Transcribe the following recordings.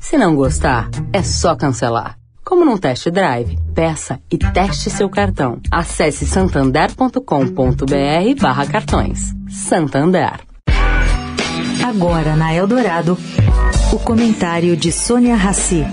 Se não gostar, é só cancelar. Como num test drive, peça e teste seu cartão. Acesse santander.com.br barra cartões. Santander. Agora na Eldorado, o comentário de Sônia Rassi.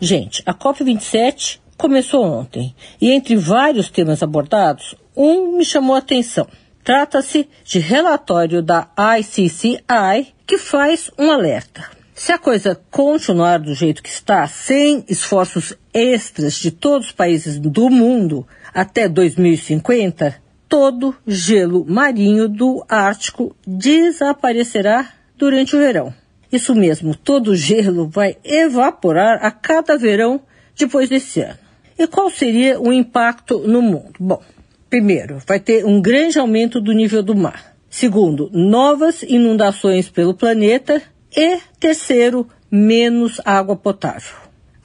Gente, a COP27 começou ontem e entre vários temas abordados, um me chamou a atenção. Trata-se de relatório da ICCI que faz um alerta. Se a coisa continuar do jeito que está, sem esforços extras de todos os países do mundo, até 2050, todo gelo marinho do Ártico desaparecerá durante o verão. Isso mesmo, todo gelo vai evaporar a cada verão depois desse ano. E qual seria o impacto no mundo? Bom, primeiro, vai ter um grande aumento do nível do mar. Segundo, novas inundações pelo planeta. E terceiro, menos água potável.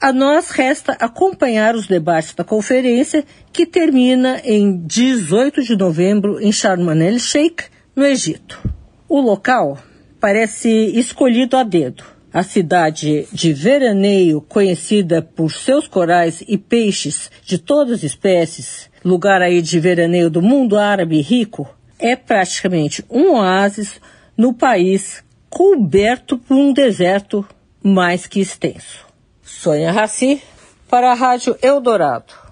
A nós resta acompanhar os debates da conferência, que termina em 18 de novembro em Sharm el-Sheikh, no Egito. O local parece escolhido a dedo. A cidade de veraneio, conhecida por seus corais e peixes de todas as espécies, lugar aí de veraneio do mundo árabe rico, é praticamente um oásis no país coberto por um deserto mais que extenso. Sônia Raci, para a Rádio Eldorado.